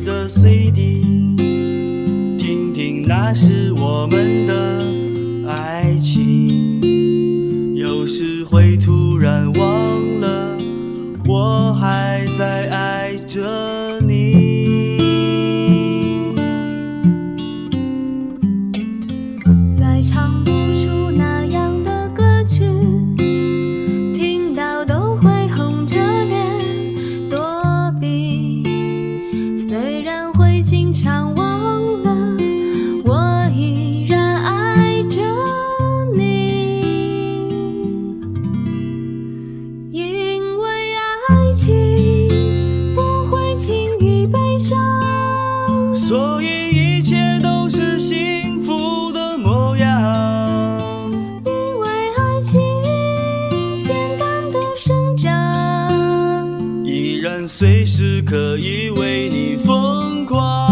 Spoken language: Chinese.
的 CD，听听那是我们的爱情。有时会突然忘了，我还。依然随时可以为你疯狂。